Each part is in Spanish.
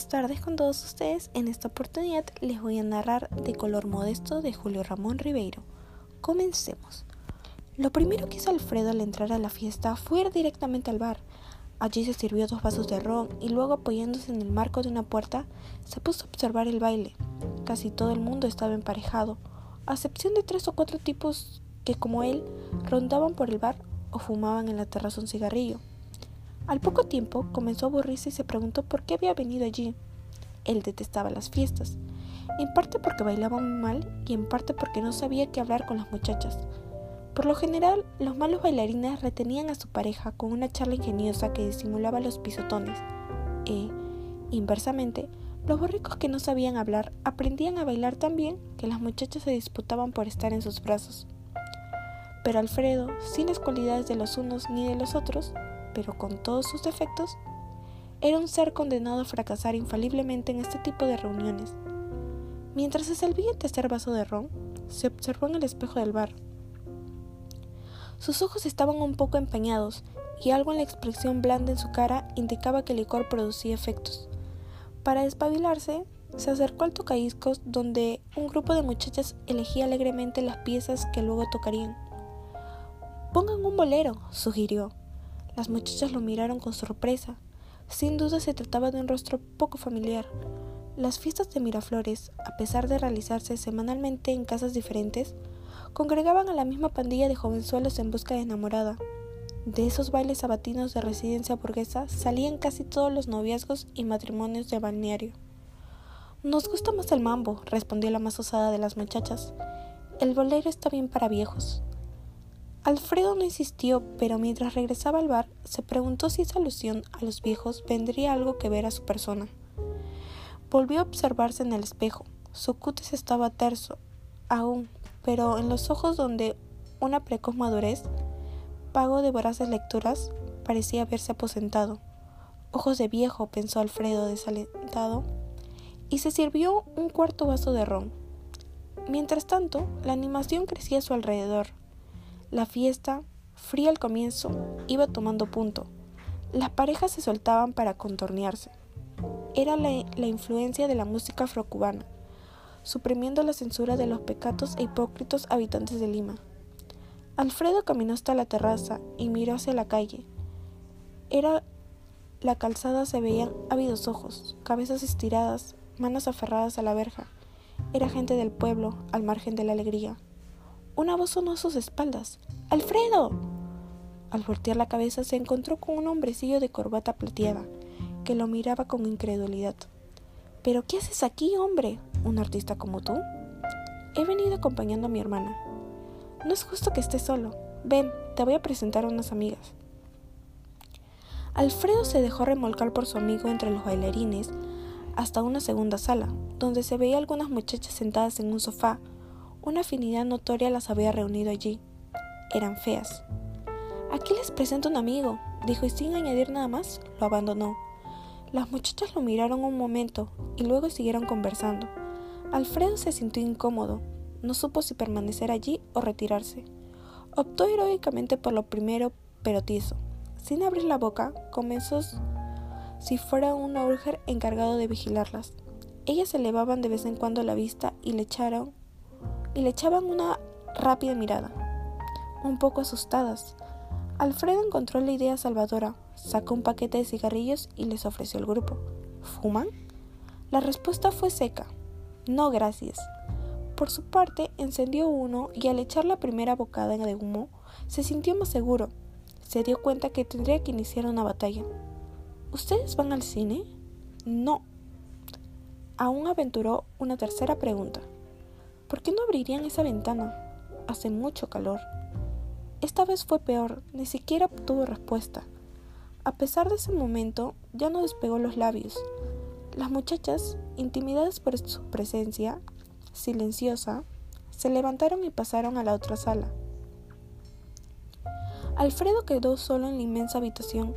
buenas tardes con todos ustedes. En esta oportunidad les voy a narrar De color modesto de Julio Ramón Ribeiro. Comencemos. Lo primero que hizo Alfredo al entrar a la fiesta fue ir directamente al bar. Allí se sirvió dos vasos de ron y luego apoyándose en el marco de una puerta se puso a observar el baile. Casi todo el mundo estaba emparejado, a excepción de tres o cuatro tipos que como él rondaban por el bar o fumaban en la terraza un cigarrillo. Al poco tiempo comenzó a aburrirse y se preguntó por qué había venido allí. Él detestaba las fiestas, en parte porque bailaba muy mal y en parte porque no sabía qué hablar con las muchachas. Por lo general, los malos bailarines retenían a su pareja con una charla ingeniosa que disimulaba los pisotones. E, inversamente, los borricos que no sabían hablar aprendían a bailar tan bien que las muchachas se disputaban por estar en sus brazos. Pero Alfredo, sin las cualidades de los unos ni de los otros, pero con todos sus defectos, era un ser condenado a fracasar infaliblemente en este tipo de reuniones. Mientras se servía el tercer vaso de ron, se observó en el espejo del bar. Sus ojos estaban un poco empañados y algo en la expresión blanda en su cara indicaba que el licor producía efectos. Para despabilarse, se acercó al tocadiscos donde un grupo de muchachas elegía alegremente las piezas que luego tocarían. Pongan un bolero, sugirió. Las muchachas lo miraron con sorpresa. Sin duda se trataba de un rostro poco familiar. Las fiestas de Miraflores, a pesar de realizarse semanalmente en casas diferentes, congregaban a la misma pandilla de jovenzuelos en busca de enamorada. De esos bailes sabatinos de residencia burguesa salían casi todos los noviazgos y matrimonios de balneario. Nos gusta más el mambo, respondió la más osada de las muchachas. El bolero está bien para viejos. Alfredo no insistió, pero mientras regresaba al bar se preguntó si esa alusión a los viejos vendría algo que ver a su persona. Volvió a observarse en el espejo. Su cutis estaba terso, aún, pero en los ojos donde una precoz madurez, pago de voraces lecturas, parecía haberse aposentado. Ojos de viejo, pensó Alfredo desalentado, y se sirvió un cuarto vaso de ron. Mientras tanto, la animación crecía a su alrededor. La fiesta, fría al comienzo, iba tomando punto. Las parejas se soltaban para contornearse. Era la, influencia de la música afrocubana, suprimiendo la censura de los pecatos e hipócritos habitantes de Lima. Alfredo caminó hasta la terraza y miró hacia la calle. Era la calzada se veían ávidos ojos, cabezas estiradas, manos aferradas a la verja. Era gente del pueblo, al margen de la alegría. Una voz sonó a sus espaldas. ¡Alfredo! Al voltear la cabeza se encontró con un hombrecillo de corbata plateada, que lo miraba con incredulidad. ¿Pero qué haces aquí, hombre? ¿Un artista como tú? He venido acompañando a mi hermana. No es justo que estés solo. Ven, te voy a presentar a unas amigas. Alfredo se dejó remolcar por su amigo entre los bailarines hasta una segunda sala, donde se veía algunas muchachas sentadas en un sofá una afinidad notoria las había reunido allí. Eran feas. Aquí les presento un amigo, dijo y sin añadir nada más, lo abandonó. Las muchachas lo miraron un momento y luego siguieron conversando. Alfredo se sintió incómodo. No supo si permanecer allí o retirarse. Optó heroicamente por lo primero, pero tizo. Sin abrir la boca, comenzó si fuera un Auger encargado de vigilarlas. Ellas elevaban de vez en cuando la vista y le echaron y le echaban una rápida mirada, un poco asustadas. Alfredo encontró la idea salvadora, sacó un paquete de cigarrillos y les ofreció al grupo. ¿Fuman? La respuesta fue seca. No, gracias. Por su parte, encendió uno y al echar la primera bocada de humo, se sintió más seguro. Se dio cuenta que tendría que iniciar una batalla. ¿Ustedes van al cine? No. Aún aventuró una tercera pregunta. ¿Por qué no abrirían esa ventana? Hace mucho calor. Esta vez fue peor, ni siquiera obtuvo respuesta. A pesar de ese momento, ya no despegó los labios. Las muchachas, intimidadas por su presencia, silenciosa, se levantaron y pasaron a la otra sala. Alfredo quedó solo en la inmensa habitación,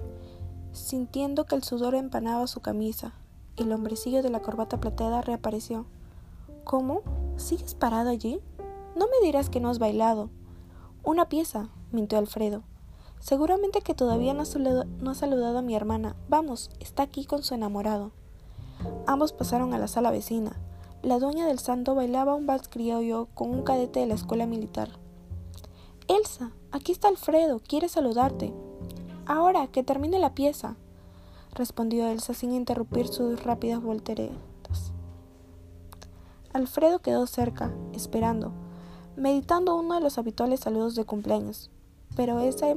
sintiendo que el sudor empanaba su camisa. El hombrecillo de la corbata plateada reapareció. ¿Cómo? ¿Sigues parado allí? No me dirás que no has bailado. Una pieza, mintió Alfredo. Seguramente que todavía no ha, saludado, a mi hermana. Vamos, está aquí con su enamorado. Ambos pasaron a la sala vecina. La dueña del santo bailaba un vals criollo con un cadete de la escuela militar. Elsa, aquí está Alfredo, quiere saludarte. Ahora, que termine la pieza, respondió Elsa sin interrumpir sus rápidas volteretas. Alfredo quedó cerca, esperando, meditando uno de los habituales saludos de cumpleaños, pero esa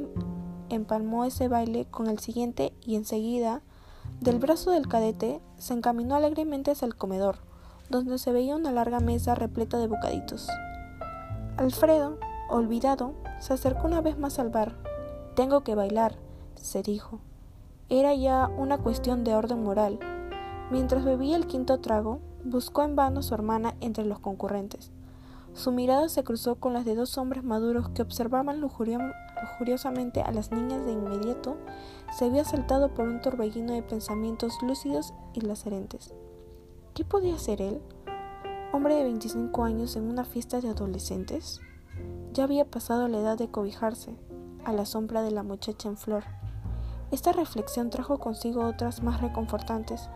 empalmó ese baile con el siguiente y enseguida, del brazo del cadete, se encaminó alegremente hacia el comedor, donde se veía una larga mesa repleta de bocaditos. Alfredo, olvidado, se acercó una vez más al bar. Tengo que bailar, se dijo. Era ya una cuestión de orden moral. Mientras bebía el quinto trago, buscó en vano su hermana entre los concurrentes. Su mirada se cruzó con las de dos hombres maduros que observaban lujuriosamente a las niñas de inmediato, se había saltado por un torbellino de pensamientos lúcidos y lacerentes. ¿Qué podía ser él? ¿Hombre de 25 años en una fiesta de adolescentes? Ya había pasado la edad de cobijarse a la sombra de la muchacha en flor. Esta reflexión trajo consigo otras más reconfortantes,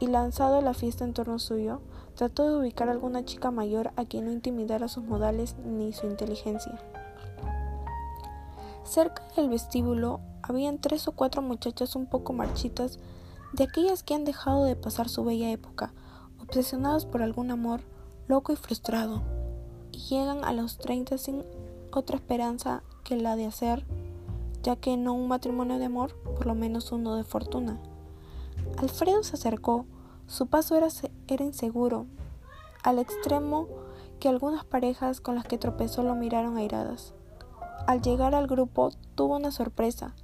y lanzado la fiesta en torno suyo, trató de ubicar a alguna chica mayor a quien no intimidara sus modales ni su inteligencia. Cerca del vestíbulo habían tres o cuatro muchachas un poco marchitas, de aquellas que han dejado de pasar su bella época, obsesionadas por algún amor loco y frustrado llegan a los 30 sin otra esperanza que la de hacer, ya que no un matrimonio de amor, por lo menos uno de fortuna. Alfredo se acercó, su paso era, era inseguro, al extremo que algunas parejas con las que tropezó lo miraron airadas. Al llegar al grupo tuvo una sorpresa.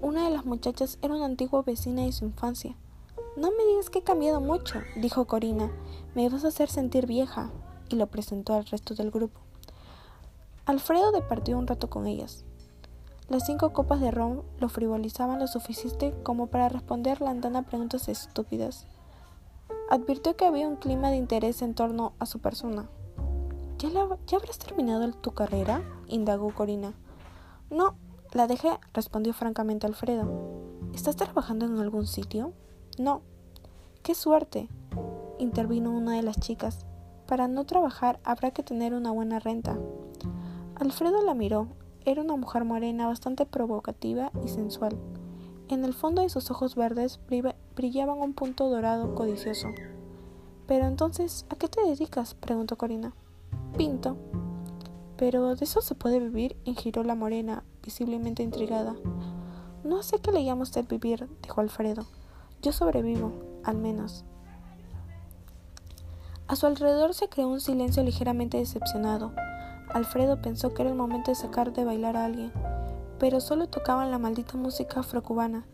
Una de las muchachas era una antigua vecina de su infancia. No me digas que he cambiado mucho, dijo Corina. Me vas a hacer sentir vieja y lo presentó al resto del grupo. Alfredo departió un rato con ellas. Las cinco copas de ron lo frivolizaban lo suficiente como para responder la andana preguntas estúpidas. Advirtió que había un clima de interés en torno a su persona. ¿Ya, ¿Ya habrás terminado tu carrera? indagó Corina. No, la dejé, respondió francamente Alfredo. ¿Estás trabajando en algún sitio? No. ¡Qué suerte! intervino una de las chicas. Para no trabajar habrá que tener una buena renta. Alfredo la miró. Era una mujer morena bastante provocativa y sensual. En el fondo de sus ojos verdes brillaban un punto dorado codicioso. Pero entonces, ¿a qué te dedicas? preguntó Corina. Pinto. Pero de eso se puede vivir, ingiró la morena, visiblemente intrigada. No sé qué le llama usted vivir, dijo Alfredo. Yo sobrevivo, al menos. A su alrededor se creó un silencio ligeramente decepcionado. Alfredo pensó que era el momento de sacar de bailar a alguien, pero solo tocaban la maldita música afrocubana.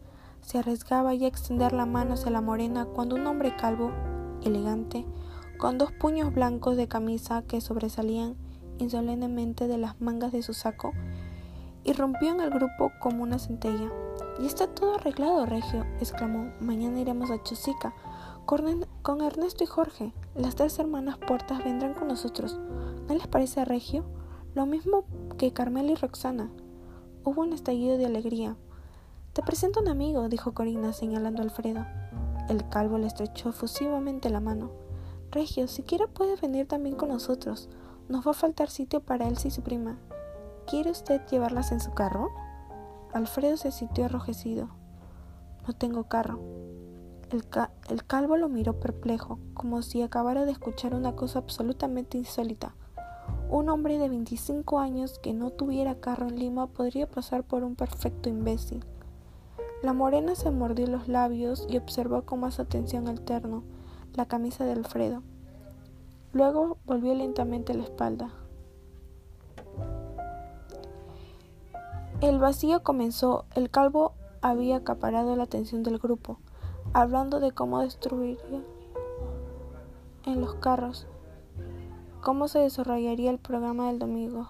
Se arriesgaba ya a extender la mano hacia la morena cuando un hombre calvo, elegante, con dos puños blancos de camisa que sobresalían insolentemente de las mangas de su saco, irrumpió en el grupo como una centella. Y está todo arreglado, Regio, exclamó. Mañana iremos a Chosica con Ernesto y Jorge. Las tres hermanas puertas vendrán con nosotros. ¿No les parece regio? Lo mismo que Carmela y Roxana. Hubo un estallido de alegría. Te presento un amigo, dijo Corina señalando a Alfredo. El calvo le estrechó efusivamente la mano. Regio, siquiera puede venir también con nosotros. Nos va a faltar sitio para él y su prima. ¿Quiere usted llevarlas en su carro? Alfredo se sintió arrojecido. No tengo carro. El, calvo lo miró perplejo, como si acabara de escuchar una cosa absolutamente insólita. Un hombre de 25 años que no tuviera carro en Lima podría pasar por un perfecto imbécil. La morena se mordió los labios y observó con más atención al terno, la camisa de Alfredo. Luego volvió lentamente la espalda. El vacío comenzó. El calvo había acaparado la atención del grupo hablando de cómo destruiría en los carros, cómo se desarrollaría el programa del domingo.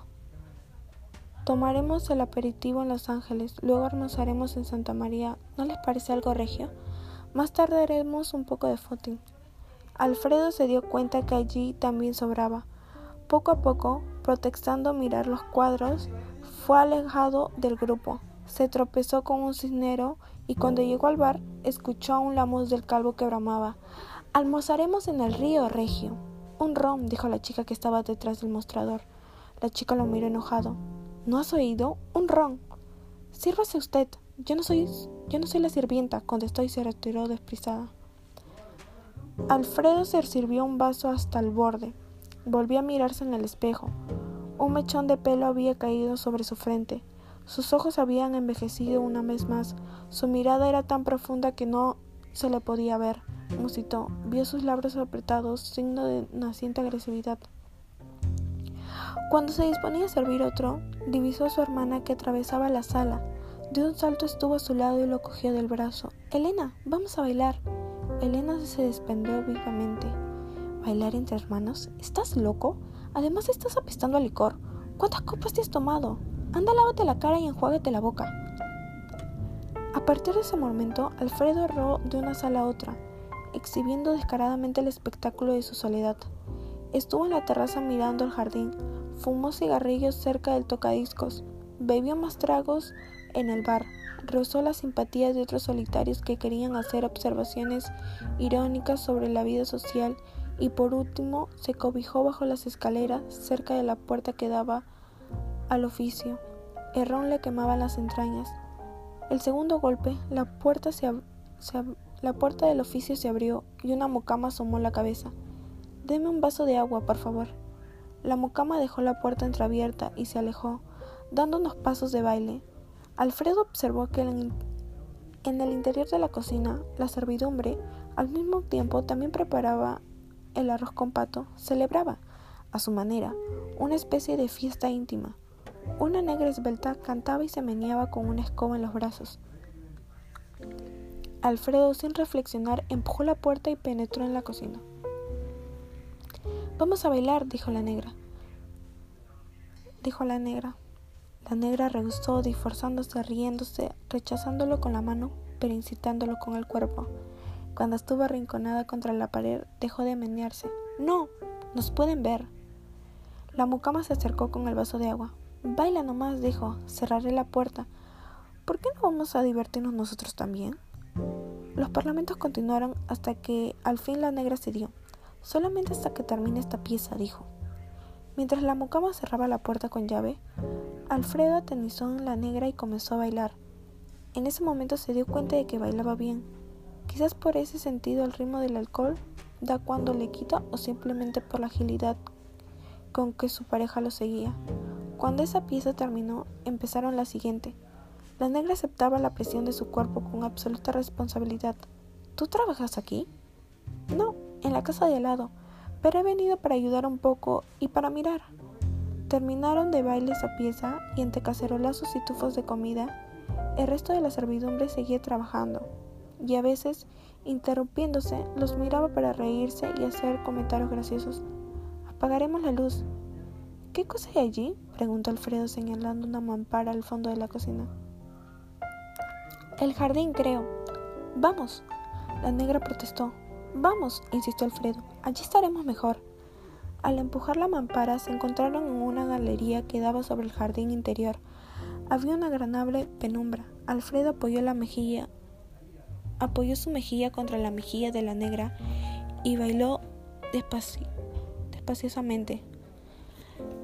Tomaremos el aperitivo en Los Ángeles, luego almorzaremos en Santa María. ¿No les parece algo regio? Más tarde haremos un poco de footing. Alfredo se dio cuenta que allí también sobraba. Poco a poco, protestando mirar los cuadros, fue alejado del grupo. Se tropezó con un cisnero y cuando llegó al bar escuchó aún la voz del calvo que bramaba. Almorzaremos en el río, Regio. Un rom, dijo la chica que estaba detrás del mostrador. La chica lo miró enojado. ¿No has oído? Un ron. Sírvase usted. Yo no soy, yo no soy la sirvienta, contestó y se retiró desprisada. Alfredo se sirvió un vaso hasta el borde. Volvió a mirarse en el espejo. Un mechón de pelo había caído sobre su frente. Sus ojos habían envejecido una vez más. Su mirada era tan profunda que no se le podía ver. Musitó. Vio sus labios apretados, signo de naciente agresividad. Cuando se disponía a servir otro, divisó a su hermana que atravesaba la sala. De un salto estuvo a su lado y lo cogió del brazo. Elena, vamos a bailar. Elena se desprendió vivamente. ¿Bailar entre hermanos? ¿Estás loco? Además estás apestando a licor. ¿Cuántas copas te has tomado? Anda, lávate la cara y enjuágate la boca. A partir de ese momento, Alfredo erró de una sala a otra, exhibiendo descaradamente el espectáculo de su soledad. Estuvo en la terraza mirando el jardín, fumó cigarrillos cerca del tocadiscos, bebió más tragos en el bar, rozó la simpatía de otros solitarios que querían hacer observaciones irónicas sobre la vida social y por último se cobijó bajo las escaleras cerca de la puerta que daba al oficio. El ron le quemaba las entrañas. El segundo golpe, la puerta, la puerta del oficio se abrió y una mucama asomó la cabeza. Deme un vaso de agua, por favor. La mucama dejó la puerta entreabierta y se alejó, dando unos pasos de baile. Alfredo observó que en, el interior de la cocina, la servidumbre, al mismo tiempo, también preparaba el arroz con pato, celebraba, a su manera, una especie de fiesta íntima. Una negra esbelta cantaba y se meneaba con una escoba en los brazos. Alfredo, sin reflexionar, empujó la puerta y penetró en la cocina. Vamos a bailar, dijo la negra. Dijo la negra. La negra rehusó, disforzándose, riéndose, rechazándolo con la mano, pero incitándolo con el cuerpo. Cuando estuvo arrinconada contra la pared, dejó de menearse. No, nos pueden ver. La mucama se acercó con el vaso de agua. Baila nomás, dijo. Cerraré la puerta. ¿Por qué no vamos a divertirnos nosotros también? Los parlamentos continuaron hasta que al fin la negra cedió. Solamente hasta que termine esta pieza, dijo. Mientras la mucama cerraba la puerta con llave, Alfredo atenizó en la negra y comenzó a bailar. En ese momento se dio cuenta de que bailaba bien. Quizás por ese sentido el ritmo del alcohol da cuando le quita o simplemente por la agilidad con que su pareja lo seguía. Cuando esa pieza terminó, empezaron la siguiente. La negra aceptaba la presión de su cuerpo con absoluta responsabilidad. ¿Tú trabajas aquí? No, en la casa de al lado, pero he venido para ayudar un poco y para mirar. Terminaron de baile esa pieza y entre cacerolazos y tufos de comida, el resto de la servidumbre seguía trabajando y a veces, interrumpiéndose, los miraba para reírse y hacer comentarios graciosos. Apagaremos la luz. ¿Qué cosa hay allí? preguntó Alfredo señalando una mampara al fondo de la cocina. El jardín, creo. Vamos. La negra protestó. Vamos, insistió Alfredo. Allí estaremos mejor. Al empujar la mampara se encontraron en una galería que daba sobre el jardín interior. Había una agradable penumbra. Alfredo apoyó la mejilla, apoyó su mejilla contra la mejilla de la negra y bailó despaciosamente.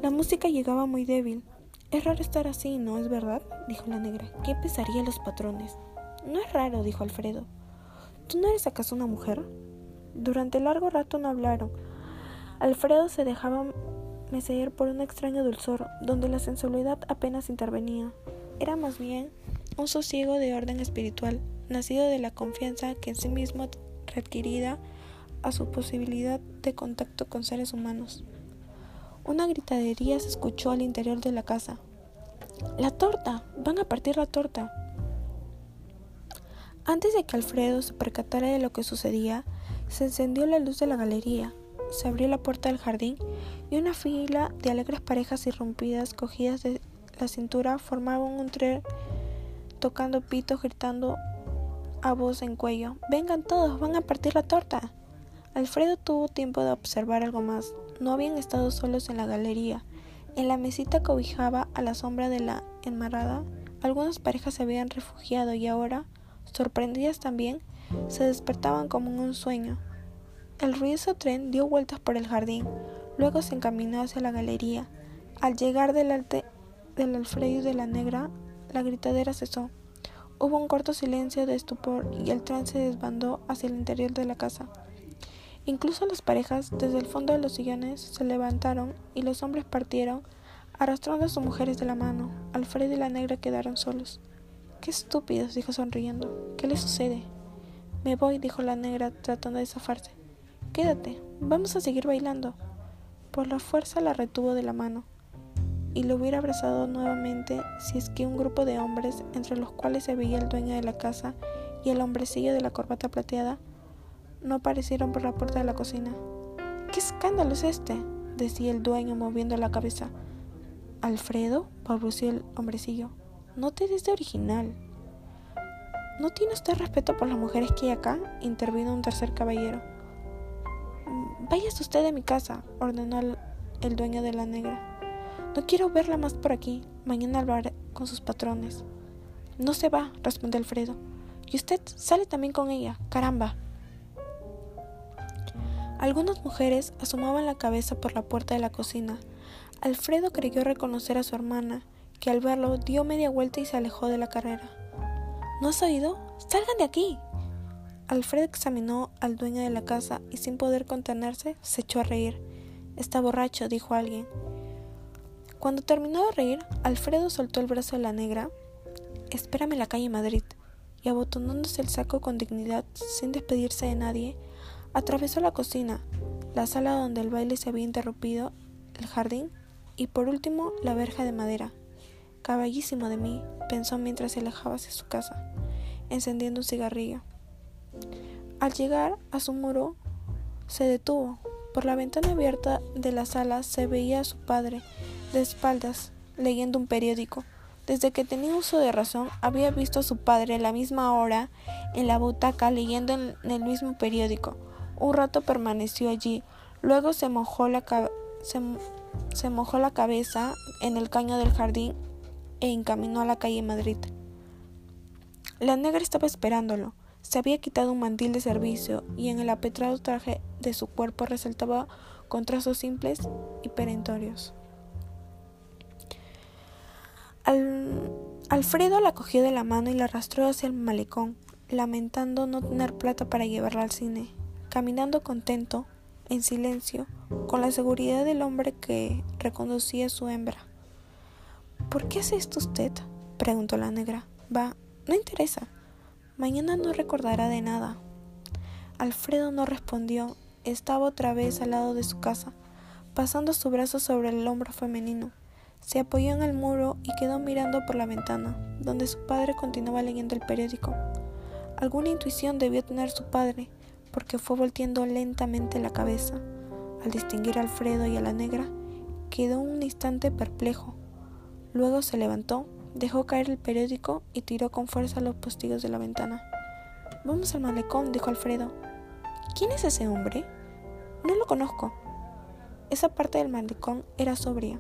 La música llegaba muy débil. Es raro estar así, ¿no es verdad? dijo la negra. ¿Qué pensarían los patrones? No es raro, dijo Alfredo. ¿Tú no eres acaso una mujer? Durante largo rato no hablaron. Alfredo se dejaba mecer por un extraño dulzor, donde la sensualidad apenas intervenía. Era más bien un sosiego de orden espiritual, nacido de la confianza que en sí mismo readquirida a su posibilidad de contacto con seres humanos. Una gritadería se escuchó al interior de la casa. ¡La torta! ¡Van a partir la torta! Antes de que Alfredo se percatara de lo que sucedía, se encendió la luz de la galería se abrió la puerta del jardín y una fila de alegres parejas irrumpidas cogidas de la cintura formaban un tren tocando pitos, gritando a voz en cuello. Vengan todos, van a partir la torta. Alfredo tuvo tiempo de observar algo más. No habían estado solos en la galería. En la mesita cobijaba a la sombra de la enmarada algunas parejas se habían refugiado y ahora, sorprendidas también, se despertaban como en un sueño. El ruidoso tren dio vueltas por el jardín, luego se encaminó hacia la galería. Al llegar delante del Alfredo y de la negra, la gritadera cesó. Hubo un corto silencio de estupor y el tren se desbandó hacia el interior de la casa. Incluso las parejas, desde el fondo de los sillones, se levantaron y los hombres partieron, arrastrando a sus mujeres de la mano. Alfredo y la negra quedaron solos. Qué estúpidos, dijo sonriendo. ¿Qué les sucede? Me voy, dijo la negra, tratando de zafarse. Quédate, vamos a seguir bailando. Por la fuerza la retuvo de la mano y lo hubiera abrazado nuevamente si es que un grupo de hombres, entre los cuales se veía el dueño de la casa y el hombrecillo de la corbata plateada, no aparecieron por la puerta de la cocina. ¿Qué escándalo es este? decía el dueño moviendo la cabeza. Alfredo, balbuceó el hombrecillo, no te des de original. ¿No tiene usted respeto por las mujeres que hay acá? intervino un tercer caballero. Váyase usted de mi casa, ordenó el dueño de la negra. No quiero verla más por aquí. Mañana hablaré con sus patrones. No se va, respondió Alfredo. Y usted sale también con ella. Caramba. Algunas mujeres asomaban la cabeza por la puerta de la cocina. Alfredo creyó reconocer a su hermana, que al verlo dio media vuelta y se alejó de la carrera. ¿No has oído? ¡Salgan de aquí! Alfredo examinó al dueño de la casa y sin poder contenerse se echó a reír. Está borracho, dijo alguien. Cuando terminó de reír, Alfredo soltó el brazo de la negra. Espérame en la calle Madrid. Y abotonándose el saco con dignidad, sin despedirse de nadie, atravesó la cocina, la sala donde el baile se había interrumpido, el jardín y por último la verja de madera. Caballísimo de mí, pensó mientras se alejaba hacia su casa, encendiendo un cigarrillo. Al llegar a su muro, se detuvo. Por la ventana abierta de la sala se veía a su padre, de espaldas, leyendo un periódico. Desde que tenía uso de razón, había visto a su padre a la misma hora en la butaca leyendo en el mismo periódico. Un rato permaneció allí, luego se mojó la, se mojó la cabeza en el caño del jardín e encaminó a la calle Madrid. La negra estaba esperándolo. Se había quitado un mantil de servicio y en el apetrado traje de su cuerpo resaltaba con trazos simples y perentorios. Alfredo la cogió de la mano y la arrastró hacia el malecón, lamentando no tener plata para llevarla al cine, caminando contento, en silencio, con la seguridad del hombre que reconducía a su hembra. ¿Por qué hace esto usted? preguntó la negra. Va, no interesa. Mañana no recordará de nada. Alfredo no respondió. Estaba otra vez al lado de su casa, pasando su brazo sobre el hombro femenino. Se apoyó en el muro y quedó mirando por la ventana, donde su padre continuaba leyendo el periódico. Alguna intuición debió tener su padre, porque fue volteando lentamente la cabeza. Al distinguir a Alfredo y a la negra, quedó un instante perplejo. Luego se levantó, dejó caer el periódico y tiró con fuerza los postigos de la ventana. Vamos al malecón, dijo Alfredo. ¿Quién es ese hombre? No lo conozco. Esa parte del malecón era sobria,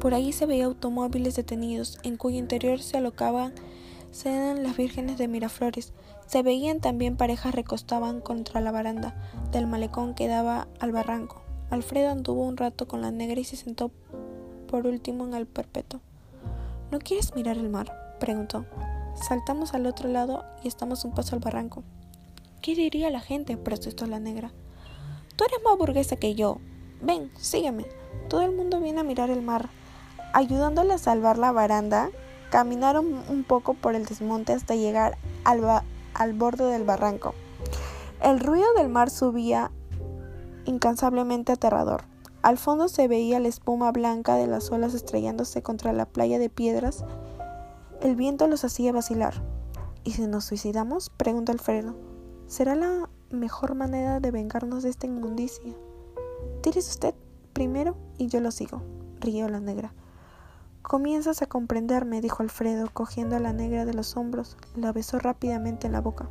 por ahí se veía automóviles detenidos, en cuyo interior se alocaban sedan las vírgenes de Miraflores. Se veían también parejas recostaban contra la baranda del malecón que daba al barranco. Alfredo anduvo un rato con la negra y se sentó por último en el perpetuo. ¿No quieres mirar el mar? preguntó. Saltamos al otro lado y estamos un paso al barranco. ¿Qué diría la gente? protestó la negra. Tú eres más burguesa que yo. Ven, sígueme. Todo el mundo viene a mirar el mar. Ayudándole a salvar la baranda, caminaron un poco por el desmonte hasta llegar al, al borde del barranco. El ruido del mar subía incansablemente aterrador. Al fondo se veía la espuma blanca de las olas estrellándose contra la playa de piedras. El viento los hacía vacilar. ¿Y si nos suicidamos? preguntó Alfredo. ¿Será la mejor manera de vengarnos de esta inmundicia? Tírese usted primero y yo lo sigo, rió la negra. Comienzas a comprenderme, dijo Alfredo, cogiendo a la negra de los hombros, la besó rápidamente en la boca.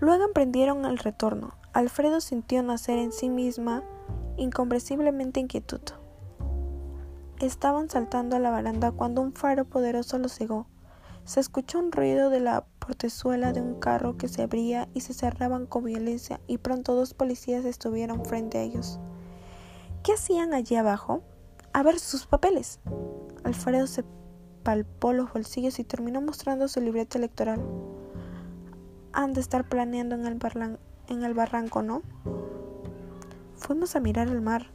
Luego emprendieron el retorno. Alfredo sintió nacer en sí misma incomprensiblemente inquietud. Estaban saltando a la baranda cuando un faro poderoso los cegó. Se escuchó un ruido de la portezuela de un carro que se abría y se cerraban con violencia y pronto dos policías estuvieron frente a ellos. ¿Qué hacían allí abajo? A ver sus papeles. Alfredo se palpó los bolsillos y terminó mostrando su libreta electoral. Han de estar planeando en el, en el barranco, ¿no? Fuimos a mirar el mar.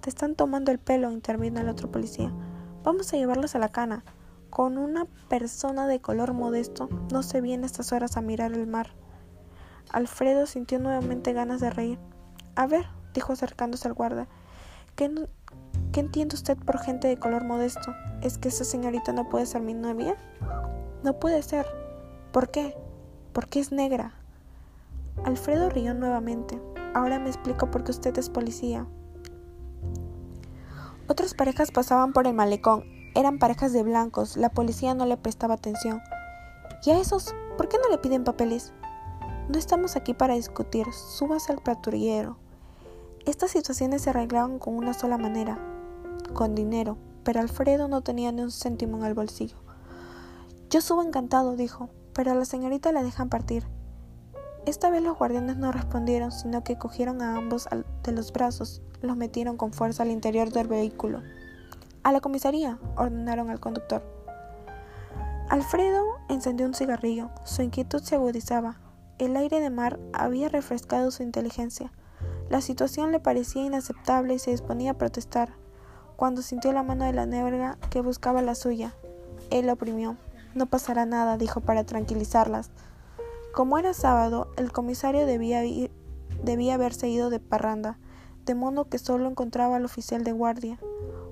Te están tomando el pelo, intervino el otro policía. Vamos a llevarlos a la cana. Con una persona de color modesto no se viene estas horas a mirar el mar. Alfredo sintió nuevamente ganas de reír. A ver, dijo acercándose al guarda, ¿qué, ¿qué entiende usted por gente de color modesto? ¿Es que esa señorita no puede ser mi novia? No puede ser. ¿Por qué? Porque es negra. Alfredo rió nuevamente. Ahora me explico por qué usted es policía. Otras parejas pasaban por el malecón. Eran parejas de blancos. La policía no le prestaba atención. ¿Y a esos? ¿Por qué no le piden papeles? No estamos aquí para discutir. Súbase al patrullero. Estas situaciones se arreglaban con una sola manera. Con dinero. Pero Alfredo no tenía ni un céntimo en el bolsillo. Yo subo encantado, dijo, pero a la señorita la dejan partir. Esta vez los guardianes no respondieron, sino que cogieron a ambos de los brazos los metieron con fuerza al interior del vehículo. A la comisaría, ordenaron al conductor. Alfredo encendió un cigarrillo. Su inquietud se agudizaba. El aire de mar había refrescado su inteligencia. La situación le parecía inaceptable y se disponía a protestar, cuando sintió la mano de la negra que buscaba la suya. Él la oprimió. No pasará nada, dijo para tranquilizarlas. Como era sábado, el comisario debía, debía haberse ido de parranda de modo que solo encontraba al oficial de guardia,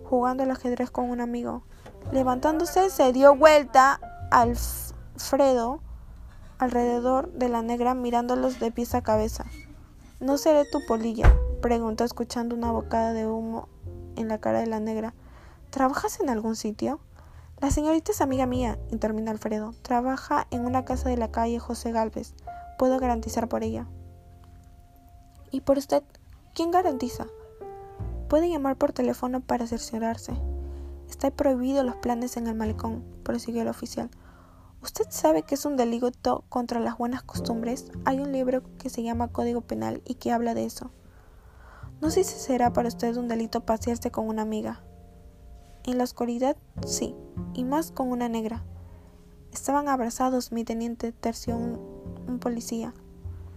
jugando al ajedrez con un amigo. Levantándose, se dio vuelta Alfredo alrededor de la negra mirándolos de pies a cabeza. ¿No seré tu polilla? preguntó escuchando una bocada de humo en la cara de la negra. ¿Trabajas en algún sitio? La señorita es amiga mía, intervino Alfredo. Trabaja en una casa de la calle José Galvez. Puedo garantizar por ella. ¿Y por usted? ¿Quién garantiza? Puede llamar por teléfono para cerciorarse. Está prohibido los planes en el malecón, prosiguió el oficial. ¿Usted sabe que es un delito contra las buenas costumbres? Hay un libro que se llama Código Penal y que habla de eso. No sé si será para usted un delito pasearse con una amiga. En la oscuridad, sí, y más con una negra. Estaban abrazados, mi teniente terció un, un policía.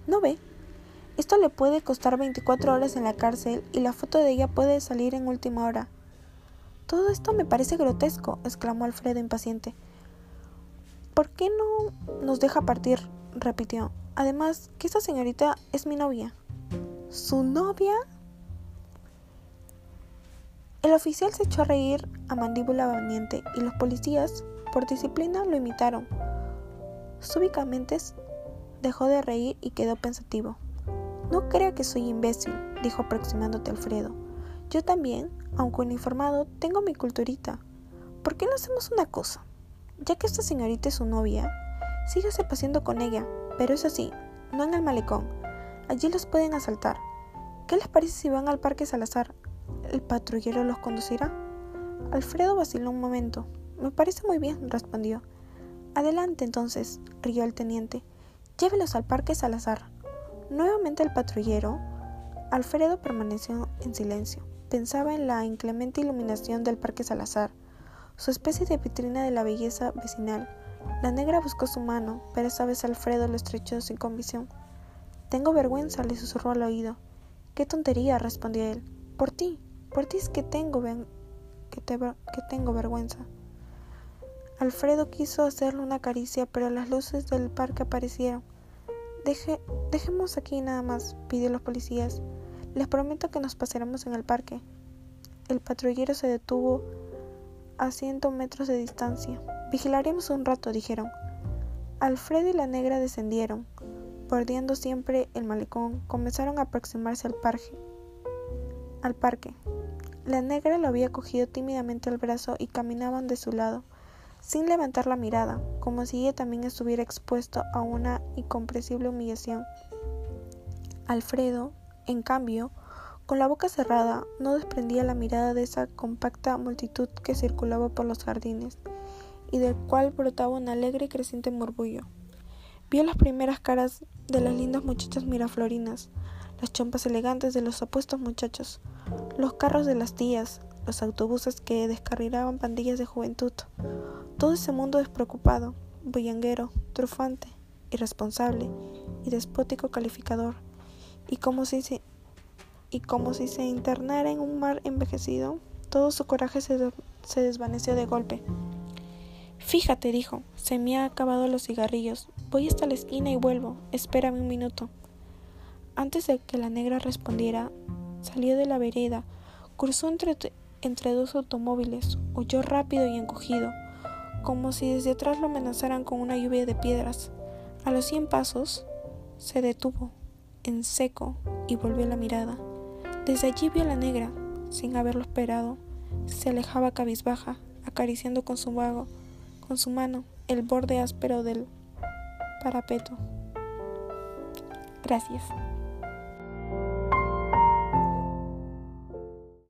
¿No ve? Esto le puede costar 24 horas en la cárcel y la foto de ella puede salir en última hora. Todo esto me parece grotesco, exclamó Alfredo impaciente. ¿Por qué no nos deja partir? repitió. Además, que esta señorita es mi novia. ¿Su novia? El oficial se echó a reír a mandíbula valiente y los policías, por disciplina, lo imitaron. Súbitamente dejó de reír y quedó pensativo. No crea que soy imbécil, dijo aproximándote Alfredo. Yo también, aunque uniformado, tengo mi culturita. ¿Por qué no hacemos una cosa? Ya que esta señorita es su novia, sígase paseando con ella, pero eso sí, no en el malecón. Allí los pueden asaltar. ¿Qué les parece si van al Parque Salazar? ¿El patrullero los conducirá? Alfredo vaciló un momento. Me parece muy bien, respondió. Adelante entonces, rió el teniente. Llévelos al Parque Salazar. Nuevamente el patrullero. Alfredo permaneció en silencio. Pensaba en la inclemente iluminación del Parque Salazar, su especie de vitrina de la belleza vecinal. La negra buscó su mano, pero esta vez Alfredo lo estrechó sin convicción. Tengo vergüenza, le susurró al oído. Qué tontería, respondió él. Por ti, por ti es que tengo, que, que tengo vergüenza. Alfredo quiso hacerle una caricia, pero las luces del parque aparecieron. Deje, dejemos aquí nada más, pidió los policías. Les prometo que nos pasaremos en el parque. El patrullero se detuvo a ciento metros de distancia. Vigilaremos un rato, dijeron. Alfredo y la negra descendieron. Bordeando siempre el malecón, comenzaron a aproximarse al parque. Al parque. La negra lo había cogido tímidamente al brazo y caminaban de su lado sin levantar la mirada, como si ella también estuviera expuesto a una incomprensible humillación. Alfredo, en cambio, Con la boca cerrada, no desprendía la mirada de esa compacta multitud que circulaba por los jardines y del cual brotaba un alegre y creciente murmullo. Vio las primeras caras de las lindas muchachas miraflorinas, las chompas elegantes de los apuestos muchachos, los carros de las tías, los autobuses que descarrilaban pandillas de juventud, todo ese mundo despreocupado, bullanguero, trufante, irresponsable y despótico calificador, y como si se, y como si se internara en un mar envejecido, todo su coraje se, se desvaneció de golpe. Fíjate, dijo, se me han acabado los cigarrillos. Voy hasta la esquina y vuelvo. Espérame un minuto. Antes de que la negra respondiera, salió de la vereda, cruzó entre, entre dos automóviles, huyó rápido y encogido, como si desde atrás lo amenazaran con una lluvia de piedras. A los cien pasos, se detuvo, en seco, y volvió la mirada. Desde allí vio a la negra, sin haberlo esperado. Se alejaba cabizbaja, acariciando con su vago, con su mano, el borde áspero del parapeto. Gracias.